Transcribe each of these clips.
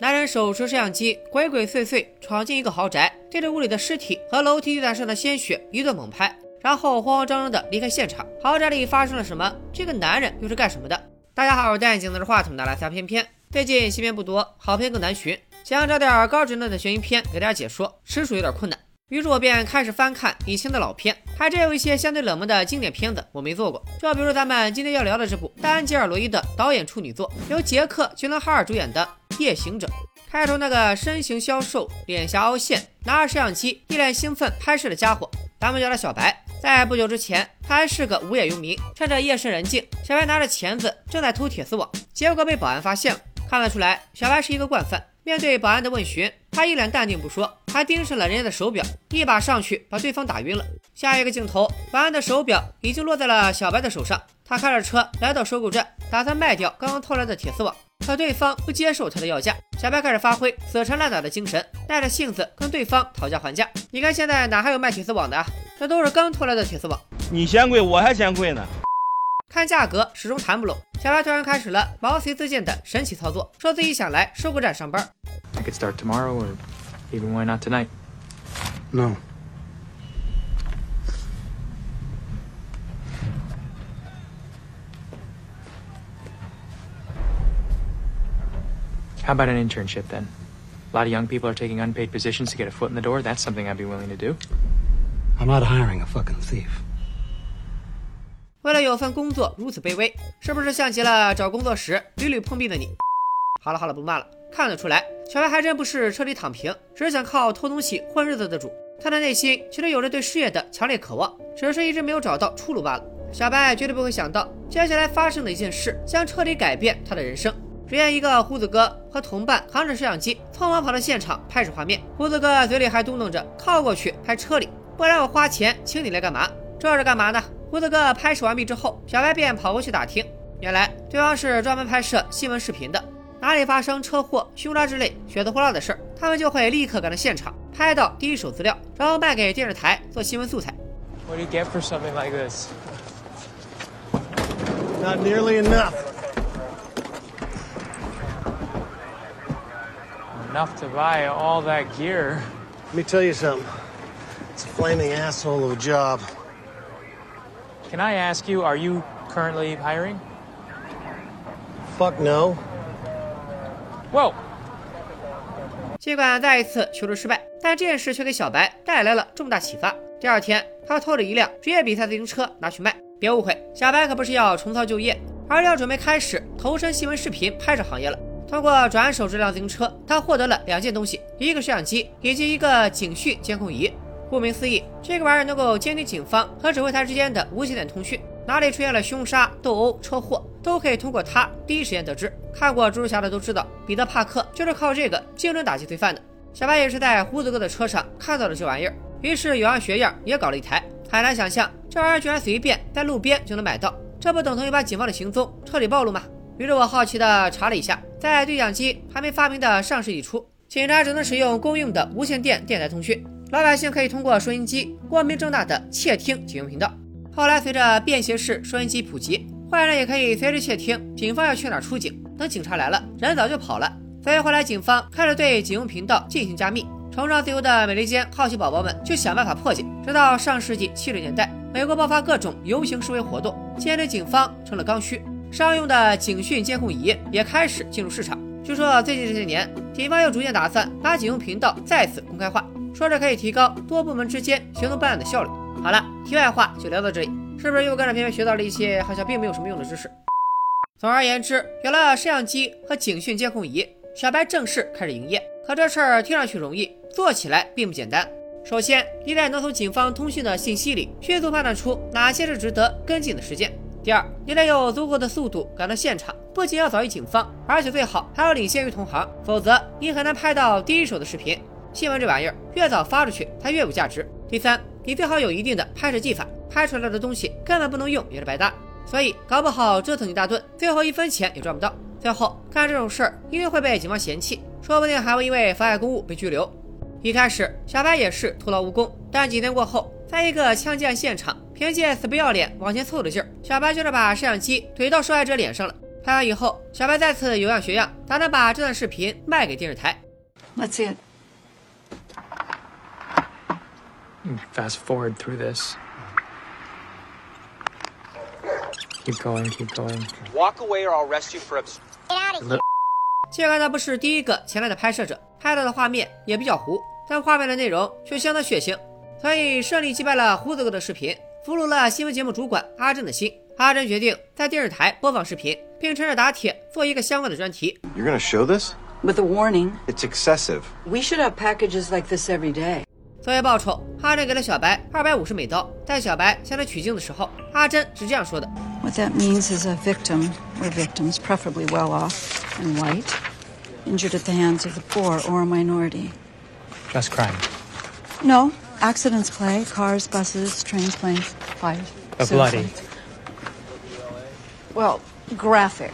男人手持摄像机，鬼鬼祟祟闯进一个豪宅，对着屋里的尸体和楼梯地毯上的鲜血一顿猛拍，然后慌慌张张的离开现场。豪宅里发生了什么？这个男人又是干什么的？大家好，我是戴眼镜拿着话筒的来撒片片。最近新片不多，好片更难寻，想要找点高质量的悬疑片给大家解说，实属有点困难。于是我便开始翻看以前的老片，还真有一些相对冷门的经典片子我没做过，就比如咱们今天要聊的这部丹吉尔·罗伊的导演处女作，由杰克·吉伦哈尔主演的《夜行者》。开头那个身形消瘦、脸颊凹陷、拿着摄像机一脸兴奋拍摄的家伙，咱们叫他小白。在不久之前，他还是个无业游民，趁着夜深人静，小白拿着钳子正在偷铁丝网，结果被保安发现了。看得出来，小白是一个惯犯。面对保安的问询，他一脸淡定不说，还盯上了人家的手表，一把上去把对方打晕了。下一个镜头，保安的手表已经落在了小白的手上，他开着车来到收购站，打算卖掉刚刚偷来的铁丝网，可对方不接受他的要价。小白开始发挥死缠烂打的精神，耐着性子跟对方讨价还价。你看现在哪还有卖铁丝网的啊？这都是刚偷来的铁丝网，你嫌贵我还嫌贵呢。看价格始终谈不拢，小白突然开始了毛遂自荐的神奇操作，说自己想来收购站上班。I could start tomorrow, or even why not tonight? No. How about an internship then? A lot of young people are taking unpaid positions to get a foot in the door. That's something I'd be willing to do. I'm not hiring a fucking thief. 为了有份工作如此卑微，是不是像极了找工作时屡屡碰壁的你？好了好了，不骂了。看得出来， 小白还真不是彻底躺平，只是想靠偷东西混日子的主。他的内心其实有着对事业的强烈渴望，只是一直没有找到出路罢了。小白绝对不会想到，接下来发生的一件事将彻底改变他的人生。只见一个胡子哥和同伴扛着摄像机，匆忙跑到现场拍摄画面。胡子哥嘴里还嘟囔着：“靠过去拍车里，不然我花钱请你来干嘛？这是干嘛呢？”胡子哥拍摄完毕之后，小白便跑过去打听，原来对方是专门拍摄新闻视频的，哪里发生车祸、凶杀之类血呼啦的事儿，他们就会立刻赶到现场，拍到第一手资料，然后卖给电视台做新闻素材。What do you get for something like this? Not nearly enough. Enough to buy all that gear. Let me tell you something. It's a flaming asshole of a job. Can I ask you, are you currently hiring? Fuck no. Whoa! 尽管再一次求助失败，但这件事却给小白带来了重大启发。第二天，他偷了一辆职业比赛自行车拿去卖。别误会，小白可不是要重操旧业，而是要准备开始投身新闻视频拍摄行业了。通过转手这辆自行车，他获得了两件东西：一个摄像机以及一个警讯监控仪。顾名思义，这个玩意儿能够监听警方和指挥台之间的无线电通讯，哪里出现了凶杀、斗殴、车祸，都可以通过它第一时间得知。看过蜘蛛侠的都知道，彼得·帕克就是靠这个精准打击罪犯的。小白也是在胡子哥的车上看到了这玩意儿，于是有样学样也搞了一台。很难想象，这玩意儿居然随便在路边就能买到，这不等同于把警方的行踪彻底暴露吗？于是我好奇的查了一下，在对讲机还没发明的上世纪初，警察只能使用公用的无线电电台通讯。老百姓可以通过收音机光明正大的窃听警用频道。后来随着便携式收音机普及，坏人也可以随时窃听警方要去哪儿出警。等警察来了，人早就跑了。所以后来警方开始对警用频道进行加密。崇尚自由的美利坚好奇宝宝们就想办法破解。直到上世纪七十年代，美国爆发各种游行示威活动，监视警方成了刚需。商用的警讯监控仪也开始进入市场。据说最近这些年，警方又逐渐打算把警用频道再次公开化。说是可以提高多部门之间行动办案的效率。好了，题外话就聊到这里，是不是又跟着偏偏学到了一些好像并没有什么用的知识？总而言之，有了摄像机和警讯监控仪，小白正式开始营业。可这事儿听上去容易，做起来并不简单。首先，你得能从警方通讯的信息里迅速判断出哪些是值得跟进的事件。第二，你得有足够的速度赶到现场，不仅要早于警方，而且最好还要领先于同行，否则你很难拍到第一手的视频。新闻这玩意儿，越早发出去，它越有价值。第三，你最好有一定的拍摄技法，拍出来的东西根本不能用，也是白搭。所以搞不好折腾一大顿，最后一分钱也赚不到。最后干这种事儿，一定会被警方嫌弃，说不定还会因为妨碍公务被拘留。一开始，小白也是徒劳无功，但几天过后，在一个枪击案现场，凭借死不要脸往前凑的劲儿，小白就是把摄像机怼到受害者脸上了。拍完以后，小白再次有样学样，打算把这段视频卖给电视台。Let's see it. Fast forward through this. Keep going, keep going. Walk away or I'll arrest you for obstruction. 尽管他不是第一个前来的拍摄者，拍到的画面也比较糊，但画面的内容却相当血腥，所以顺利击败了胡子哥的视频，俘虏了新闻节目主管阿珍的心。阿珍决定在电视台播放视频，并趁热打铁做一个相关的专题。You're gonna show this? With a warning, It's excessive. we should have packages like this every day. 作为报酬，阿珍给了小白二百五十美刀。在小白向他取经的时候，阿珍是这样说的 What that means is a victim, or victims, preferably well off and white, injured at the hands of the poor or a minority. Just crime. No, accidents, Clay. Cars, buses, trains, planes, fires. But bloody. suicides. Well, graphic.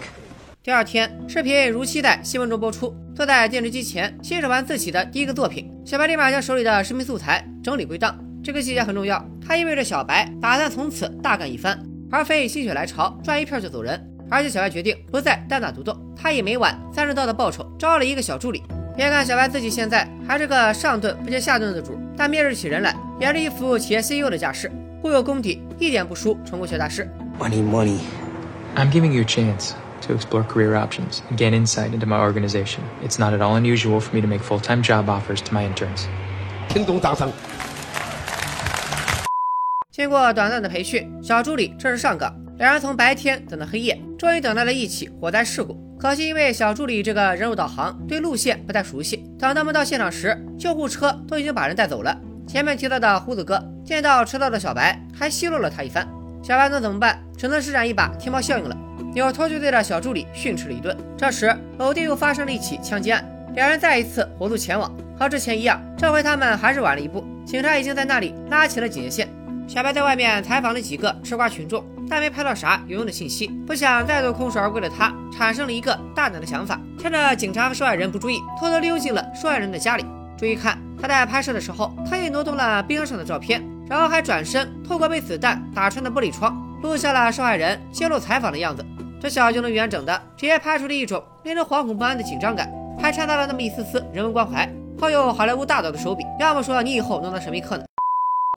第二天，视频如期在新闻中播出。 坐在电视机前欣赏完自己的第一个作品，小白立马将手里的视频素材整理归档。这个细节很重要，它意味着小白打算从此大干一番，而非心血来潮赚一票就走人。而且小白决定不再单打独斗，他以每晚三十刀的报酬招了一个小助理。别看小白自己现在还是个上顿不接下顿的主，但面试起人来也是一副企业 CEO 的架势，忽悠功底一点不输成功学大师。Money, money. I'm giving you a chance to explore career options and gain insight into my organization. It's not at all unusual for me to make full time job offers to my interns. 听懂掌声。经过短暂的培训，小助理正式上岗。两人从白天等到黑夜，终于等到了一起火灾事故。可惜因为小助理这个人肉导航对路线不太熟悉，等他们到现场时，救护车都已经把人带走了。前面提到的胡子哥见到迟到的小白，还奚落了他一番。小白能怎么办？只能施展一把天猫效应了，扭头就对着小助理训斥了一顿。这时，某地又发生了一起枪击案，两人再一次火速前往。和之前一样，这回他们还是晚了一步，警察已经在那里拉起了警戒线。小白在外面采访了几个吃瓜群众，但没拍到啥有用的信息。不想再度空手而归的他，产生了一个大胆的想法，趁着警察和受害人不注意，偷偷溜进了受害人的家里。注意看，他在拍摄的时候，特意挪动了冰上的照片，然后还转身透过被子弹打穿的玻璃窗，录下了受害人接受采访的样子。这小就能远整的，直接拍出了一种令人惶恐不安的紧张感，还掺杂了那么一丝丝人文关怀，好有好莱坞大导的手笔。要么说你以后能当神秘客呢？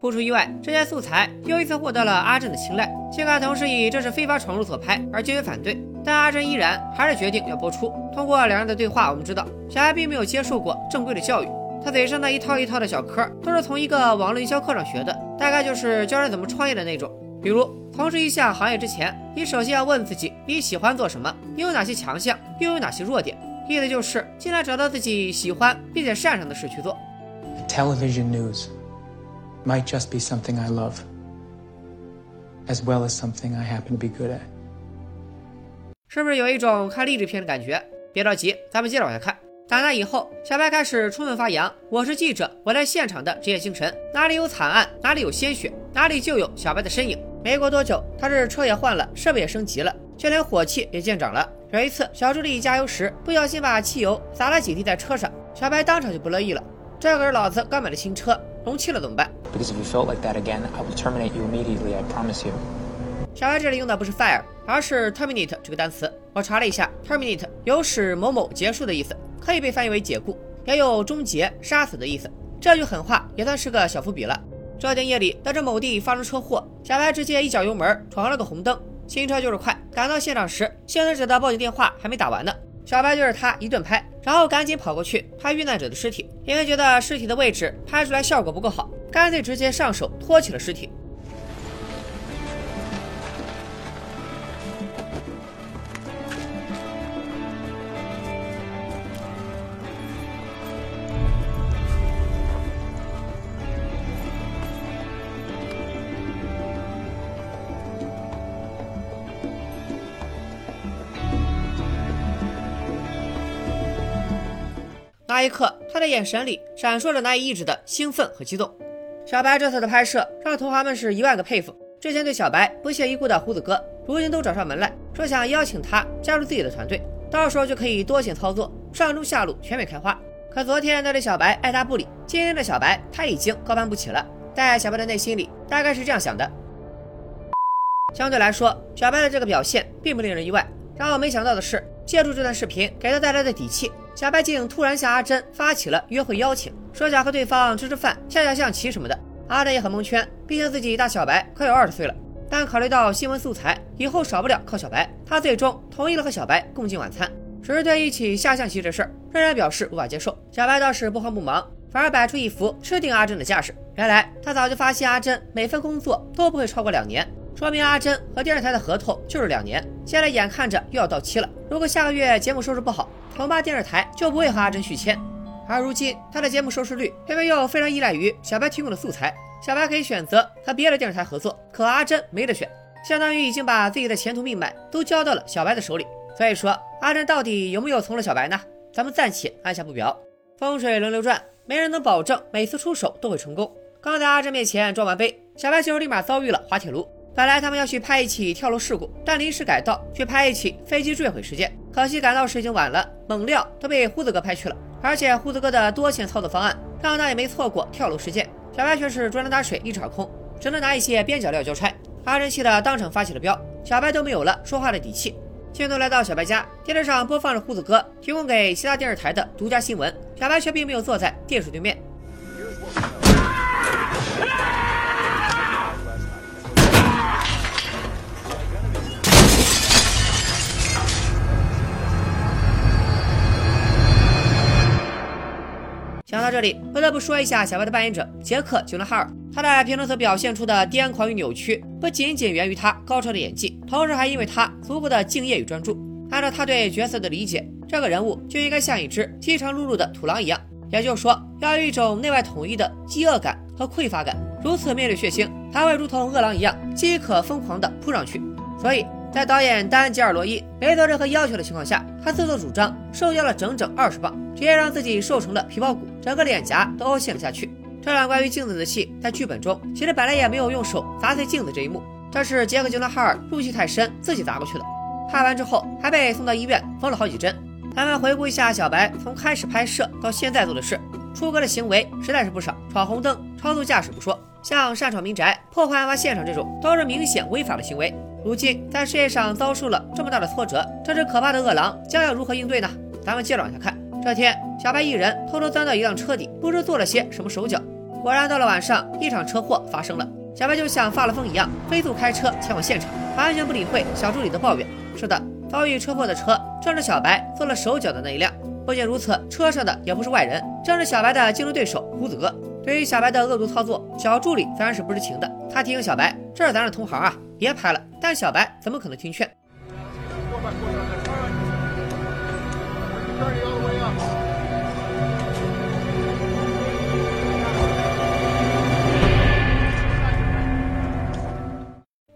不出意外，这些素材又一次获得了阿珍的青睐。尽管同事以这是非法闯入所拍而坚决反对，但阿珍依然还是决定要播出。通过两人的对话，我们知道小艾并没有接受过正规的教育，他嘴上的一套一套的小科都是从一个网络营销课上学的，大概就是教人怎么创业的那种。比如从事一项行业之前，你首先要问自己你喜欢做什么，你有哪些强项，又有哪些弱点。意思就是尽量找到自己喜欢并且擅长的事去做。Television news might just be something I love, as well as something I happen to be good at. 是不是有一种看励志片的感觉？别着急，咱们接着往下看。打那以后，小白开始充分发扬“我是记者，我在现场”的职业精神。哪里有惨案，哪里有鲜血，哪里就有小白的身影。没过多久，他这车也换了，设备也升级了，就连火气也见长了。有一次，小助理加油时不小心把汽油洒了几滴在车上，小白当场就不乐意了。这可是老子刚买的新车，容气了怎么办？Because if you felt like that again, I will terminate you immediately, I promise you. 小白这里用的不是 fire，而是 terminate 这个单词。我查了一下，terminate 有使某某结束的意思，可以被翻译为解雇，也有终结、杀死的意思。这句狠话也算是个小伏笔了。这天夜里，得知某地发生车祸，小白直接一脚油门闯了个红灯，新车就是快。赶到现场时，幸存者的报警电话还没打完呢。小白对着他一顿拍，然后赶紧跑过去拍遇难者的尸体，因为觉得尸体的位置拍出来效果不够好，干脆直接上手托起了尸体。那一刻，他的眼神里闪烁着难以抑制的兴奋和激动。小白这次的拍摄让同行们是一万个佩服。之前对小白不屑一顾的胡子哥，如今都找上门来，说想邀请他加入自己的团队，到时候就可以多线操作，上中下路全面开花。可昨天他对小白爱答不理，今天的小白他已经高攀不起了。在小白的内心里，大概是这样想的：相对来说，小白的这个表现并不令人意外。让我没想到的是，借助这段视频给他带来的底气，小白竟突然向阿珍发起了约会邀请，说想和对方吃吃饭、下下象棋什么的。阿珍也很蒙圈，毕竟自己大小白快有二十岁了。但考虑到新闻素材以后少不了靠小白，他最终同意了和小白共进晚餐。只是对一起下象棋这事儿，仍然表示无法接受。小白倒是不慌不忙，反而摆出一副吃定阿珍的架势。原来他早就发现阿珍每份工作都不会超过两年。说明阿珍和电视台的合同就是两年，现在眼看着又要到期了。如果下个月节目收视不好，恐怕电视台就不会和阿珍续签。而如今他的节目收视率偏偏又非常依赖于小白提供的素材，小白可以选择和别的电视台合作，可阿珍没得选，相当于已经把自己的前途命脉都交到了小白的手里。所以说，阿珍到底有没有从了小白呢？咱们暂且按下不表。风水轮流转，没人能保证每次出手都会成功。刚在阿珍面前装完杯，小白就立马遭遇了滑铁卢。本来他们要去拍一起跳楼事故，但临时改道去拍一起飞机坠毁事件。可惜赶到时已经晚了，猛料都被胡子哥拍去了。而且胡子哥的多线操作方案，让他也没错过跳楼事件。小白却是竹篮打水一场空，只能拿一些边角料交差。阿珍气得当场发起了飙，小白都没有了说话的底气。镜头来到小白家，电视上播放着胡子哥提供给其他电视台的独家新闻，小白却并没有坐在电视对面。讲到这里，不得不说一下小白的扮演者杰克·吉伦哈尔。他在片中所表现出的癫狂与扭曲，不仅仅源于他高超的演技，同时还因为他足够的敬业与专注。按照他对角色的理解，这个人物就应该像一只饥肠辘辘的土狼一样，也就是说，要有一种内外统一的饥饿感和匮乏感。如此面对血腥，还会如同饿狼一样饥渴疯狂地扑上去。所以在导演丹·吉尔罗伊没做任何要求的情况下，他自作主张瘦掉了整整二十磅，直接让自己瘦成了皮包骨。整个脸颊都凹陷了下去。这段关于镜子的戏，在剧本中其实本来也没有用手砸碎镜子这一幕，这是杰克·吉伦哈尔入戏太深，自己砸过去的。拍完之后还被送到医院缝了好几针。咱们回顾一下小白从开始拍摄到现在做的事，出格的行为实在是不少，闯红灯、超速驾驶不说，像擅闯民宅、破坏案发现场这种，都是明显违法的行为。如今在事业上遭受了这么大的挫折，这只可怕的恶狼将要如何应对呢？咱们接着往下看。这天，小白一人偷偷钻到一辆车底，不知做了些什么手脚。果然，到了晚上，一场车祸发生了。小白就像发了疯一样，飞速开车前往现场，完全不理会小助理的抱怨。是的，遭遇车祸的车正是小白做了手脚的那一辆。不仅如此，车上的也不是外人，正是小白的竞争对手胡子哥。对于小白的恶毒操作，小助理自然是不知情的。他提醒小白：“这是咱的同行啊，别拍了。”但小白怎么可能听劝？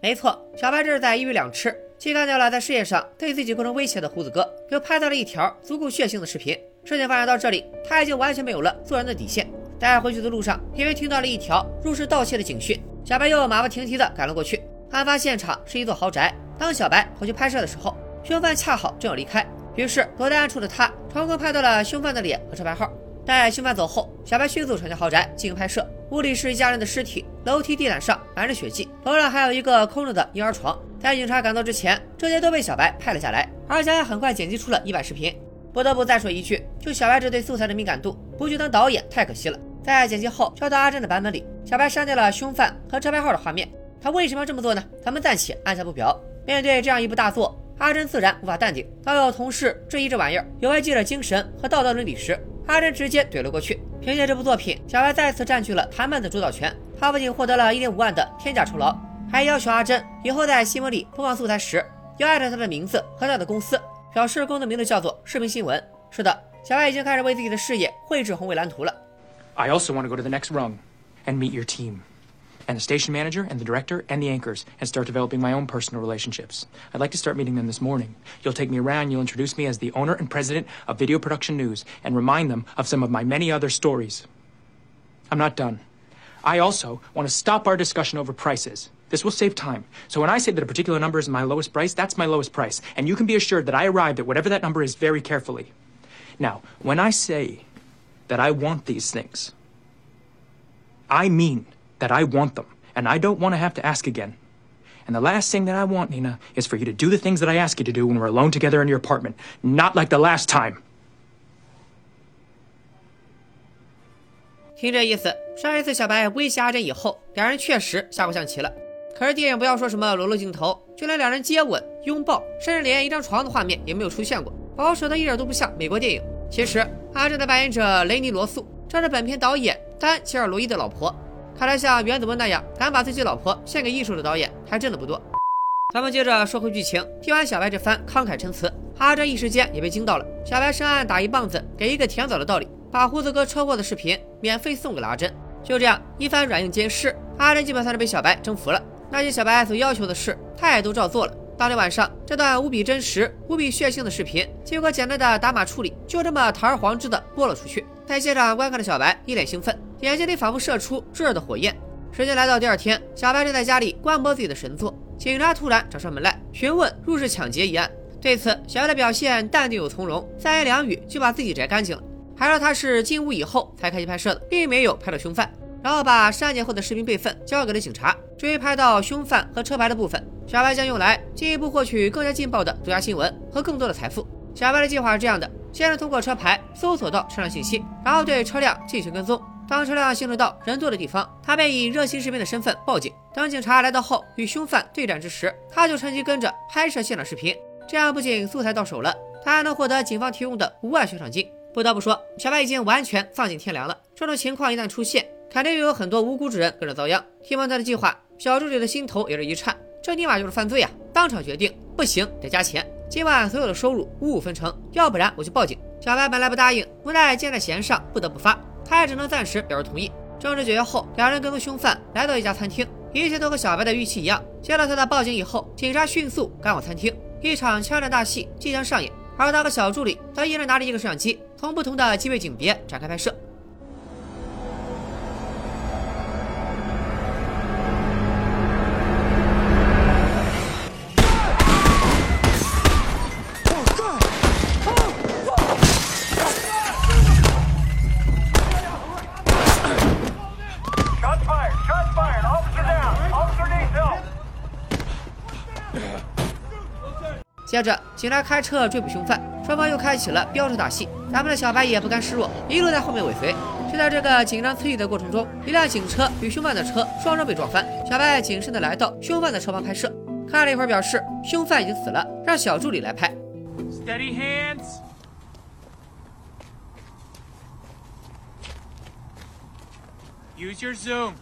没错，小白这是在一鱼两吃，既干掉了在事业上对自己构成威胁的胡子哥，又拍到了一条足够血腥的视频。事情发展到这里，他已经完全没有了做人的底线。在回去的路上，因为听到了一条入室盗窃的警讯，小白又马不停蹄地赶了过去。案发现场是一座豪宅，当小白回去拍摄的时候，凶犯恰好正要离开，于是躲在暗处的他成功拍到了凶犯的脸和车牌号。待凶犯走后，小白迅速闯进豪宅进行拍摄。屋里是一家人的尸体，楼梯地毯上满是血迹，楼上还有一个空着的婴儿床。在警察赶到之前，这些都被小白拍了下来，而且还很快剪辑出了一版视频。不得不再说一句，就小白这对素材的敏感度，不去当导演太可惜了。在剪辑后交到阿珍的版本里，小白删掉了凶犯和车牌号的画面。他为什么要这么做呢？咱们暂且按下不表。面对这样一部大作，阿珍自然无法淡定。当有同事质疑这玩意儿有违记者精神和道德伦理时，阿珍直接怼了过去。凭借这部作品，小白再次占据了谈判的主导权。他不仅获得了一点五万的天价酬劳，还要求阿珍以后在新闻里播放素材时，要艾特他的名字和他的公司，表示公司名字叫做视频新闻。是的，小白已经开始为自己的事业绘制宏伟蓝图了。I also want to go to the next rung and meet your team. And the station manager and the director and the anchors and start developing my own personal relationships. I'd like to start meeting them this morning. You'll take me around, you'll introduce me as the owner and president of Video Production News and remind them of some of my many other stories. I'm not done. I also want to stop our discussion over prices. This will save time. So when I say that a particular number is my lowest price, that's my lowest price. And you can be assured that I arrived at whatever that number is very carefully. Now, when I say that I want these things, I mean that I want them, and I don't want to have to ask again. And the last thing that I want, Nina, is for you to do the things that I ask you to do when we're alone together in your apartment. Not like the last time. 听这意思，上一次小白威胁阿珍以后，两人确实下过象棋了。可是电影不要说什么裸露镜头，就连两人接吻、拥抱，甚至连一张床的画面也没有出现过，保守的一点都不像美国电影。其实阿珍的扮演者雷尼罗素，正是本片导演丹吉尔罗伊的老婆。看来像原子温那样敢把自己老婆献给艺术的导演，还真的不多。咱们接着说回剧情，听完小白这番慷慨陈词，阿珍一时间也被惊到了。小白深谙打一棒子给一个甜枣的道理。把胡子哥车祸的视频免费送给了阿珍，就这样一番软硬兼施，阿珍基本算是被小白征服了。那些小白所要求的事，他也都照做了。当天晚上，这段无比真实、无比血腥的视频，经过简单的打码处理，就这么堂而皇之的播了出去。在现场观看的小白一脸兴奋，眼睛里仿佛射出炙热的火焰。时间来到第二天，小白正在家里观摩自己的神作，警察突然找上门来询问入室抢劫一案。对此，小白的表现淡定又从容，三言两语就把自己摘干净了。还说他是进屋以后才开机拍摄的，并没有拍到凶犯，然后把删减后的视频备份交给了警察。至于拍到凶犯和车牌的部分，小白将用来进一步获取更加劲爆的独家新闻和更多的财富。小白的计划是这样的：先是通过车牌搜索到车辆信息，然后对车辆进行跟踪。当车辆行驶到人多的地方，他便以热心市民的身份报警。当警察来到后与凶犯对战之时，他就趁机跟着拍摄现场视频。这样不仅素材到手了，他还能获得警方提供的五万悬赏金。不得不说，小白已经完全丧尽天良了。这种情况一旦出现，肯定又有很多无辜之人跟着遭殃。听完他的计划，小助理的心头也是一颤，这尼玛就是犯罪啊！当场决定，不行，得加钱。今晚所有的收入五五分成，要不然我就报警。小白本来不答应，无奈箭在弦上，不得不发，他也只能暂时表示同意。正式解决后，两人跟踪凶犯来到一家餐厅，一切都和小白的预期一样。接到他的报警以后，警察迅速赶往餐厅，一场枪战大戏即将上演。而他和小助理则一人拿着一个摄像机，从不同的机位景别展开拍摄。接着，警察开车追捕凶犯，双方又开启了飙车打戏。咱们的小白也不甘示弱，一路在后面尾随。就在这个紧张刺激的过程中，一辆警车与凶犯的车双双被撞翻。小白谨慎地来到凶犯的车旁拍摄，看了一会儿，表示凶犯已经死了，让小助理来拍。Steady hands. Use your zoom.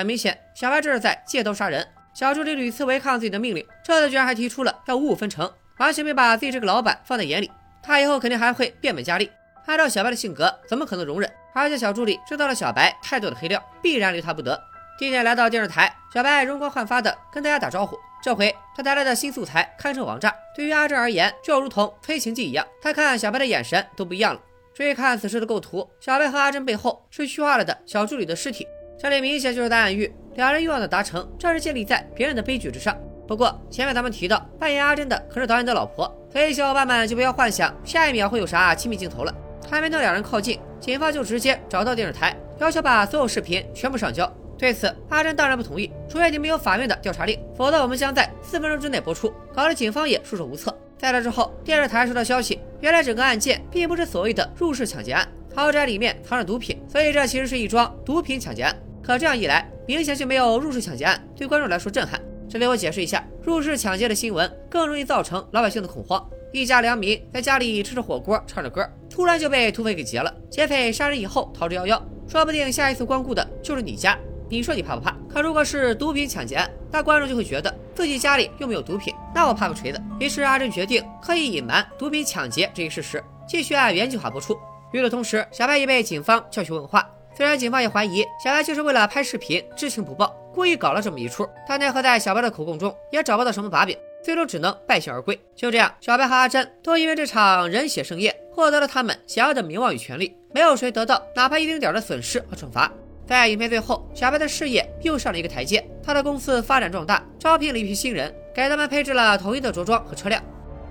很明显，小白这是在借刀杀人。小助理屡次违抗自己的命令，这次居然还提出了要五五分成，完全没把自己这个老板放在眼里。他以后肯定还会变本加厉。按照小白的性格，怎么可能容忍？而且小助理知道了小白太多的黑料，必然留他不得。今天来到电视台，小白容光焕发的跟大家打招呼。这回他带来的新素材堪称王炸，对于阿珍而言，就如同催情剂一样。他看小白的眼神都不一样了。注意看此时的构图，小白和阿珍背后是虚化了的小助理的尸体。这里明显就是在暗喻，两人欲望的达成，正是建立在别人的悲剧之上。不过前面咱们提到，扮演阿珍的可是导演的老婆，所以小伙伴们就不要幻想下一秒会有啥亲密镜头了。还没等两人靠近，警方就直接。找到电视台，要求把所有视频全部上交。对此，阿珍当然不同意，除非你们有法院的调查令，否则我们将在四分钟之内播出，搞得警方也束手无策。在这之后，电视台收到消息，原来整个案件并不是所谓的入室抢劫案，豪宅里面藏着毒品，所以这其实是一桩毒品抢劫案。可这样一来，明显就没有入室抢劫案对观众来说震撼。这里我解释一下，入室抢劫的新闻更容易造成老百姓的恐慌。一家良民在家里吃着火锅，唱着歌，突然就被土匪给劫了。劫匪杀人以后逃之夭夭，说不定下一次光顾的就是你家。你说你怕不怕？可如果是毒品抢劫案，那观众就会觉得自己家里又没有毒品，那我怕个锤子。于是阿珍决定刻意隐瞒毒品抢劫这一事实，继续按原计划播出。与此同时，小白也被警方叫去问话。虽然警方也怀疑小白就是为了拍视频知情不报，故意搞了这么一出，但奈何在小白的口供中也找不到什么把柄。最终只能败兴而归。就这样，小白和阿珍都因为这场人血盛宴获得了他们想要的名望与权利，没有谁得到哪怕一丁点的损失和惩罚。在影片最后，小白的事业又上了一个台阶，他的公司发展壮大，招聘了一批新人，给他们配置了统一的着装和车辆。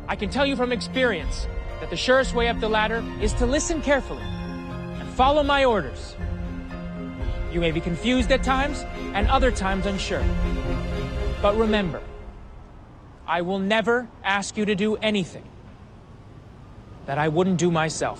I can tell you from experience that the surest way up the ladder is to listen carefully and follow my orders. You may be confused at times and other times unsure. But remember, I will never ask you to do anything that I wouldn't do myself.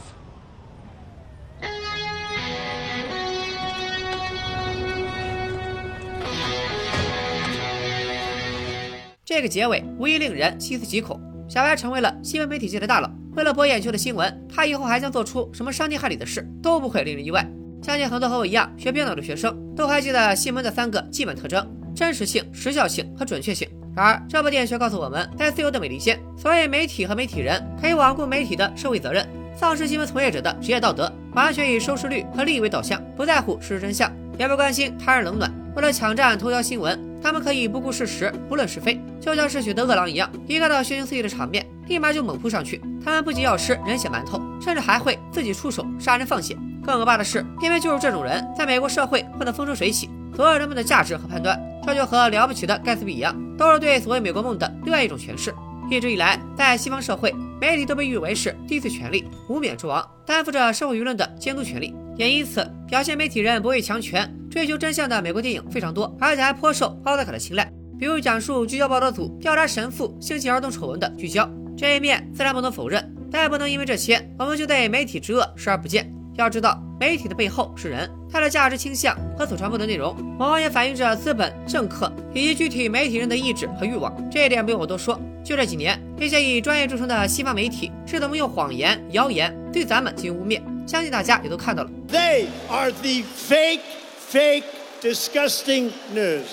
这个结尾无疑令人细思极恐。小白成为了新闻媒体界的大佬，为了博眼球的新闻，他以后还将做出什么伤天害理的事，都不会令人意外。 相信很多和我一样学编导的学生都还记得新闻的三个基本特征：真实性、时效性和准确性。然而，这部电影却告诉我们，在自由的美利坚，所谓媒体和媒体人可以罔顾媒体的社会责任，丧失新闻从业者的职业道德，完全以收视率和利益为导向，不在乎事实真相，也不关心他人冷暖。为了抢占头条新闻，他们可以不顾事实，不论是非，就像是雪的饿狼一样，一看到血腥刺激的场面，立马就猛扑上去。他们不仅要吃人血馒头，甚至还会自己出手杀人放血。更可怕的是，偏偏就是这种人，在美国社会混得风生水起。所有人们的价值和判断，这就和了不起的盖茨比一样，都是对所谓美国梦的另外一种诠释。一直以来，在西方社会，媒体都被誉为是第四权力、无冕之王，担负着社会舆论的监督权利。也因此，表现媒体人不畏强权、追求真相的美国电影非常多，而且还颇受奥斯卡的青睐。比如讲述聚焦报道组调查神父性侵儿童丑闻的《聚焦》，这一面自然不能否认，但也不能因为这些，我们就对媒体之恶视而不见。要知道，媒体的背后是人，它的价值倾向和所传播的内容，往往也反映着资本、政客以及具体媒体人的意志和欲望。这一点不用我多说。就这几年，那些以专业著称的西方媒体是怎么用谎言、谣言对咱们进行污蔑，相信大家也都看到了。They are the fake, fake, disgusting news.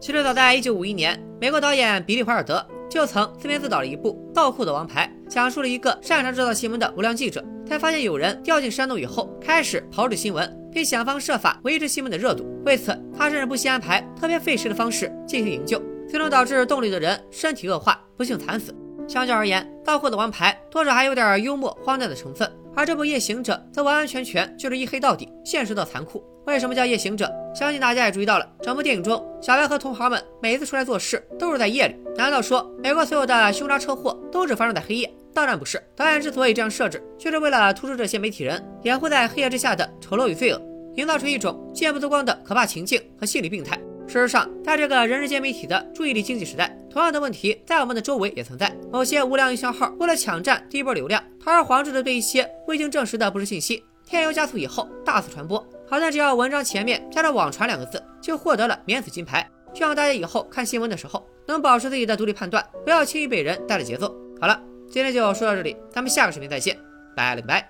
其实早在1951年，美国导演比利·怀尔德就曾自编自导了一部《盗库的王牌》，讲述了一个擅长制造新闻的无良记者。在发现有人掉进山洞以后，开始炮制新闻，并想方设法维持新闻的热度。为此，他甚至不惜安排特别费时的方式进行营救，最终导致洞里的人身体恶化，不幸惨死。相较而言，《盗货的王牌》多少还有点幽默荒诞的成分，而这部《夜行者》则完完全全就是一黑到底，现实到残酷。为什么叫夜行者？相信大家也注意到了，整部电影中，小白和同行们每次出来做事都是在夜里。难道说美国所有的凶杀车祸都只发生在黑夜？当然不是。导演之所以这样设置，就是为了突出这些媒体人掩护在黑夜之下的丑陋与罪恶，营造出一种见不得光的可怕情境和心理病态。事实上，在这个人人皆媒体的注意力经济时代，同样的问题在我们的周围也存在。某些无良营销号为了抢占第一波流量，堂而皇之的对一些未经证实的不实信息添油加醋以后大肆传播。好像只要文章前面加上“网传”两个字，就获得了免死金牌。希望大家以后看新闻的时候能保持自己的独立判断，不要轻易被人带了节奏。好了，今天就说到这里，咱们下个视频再见，拜了个拜。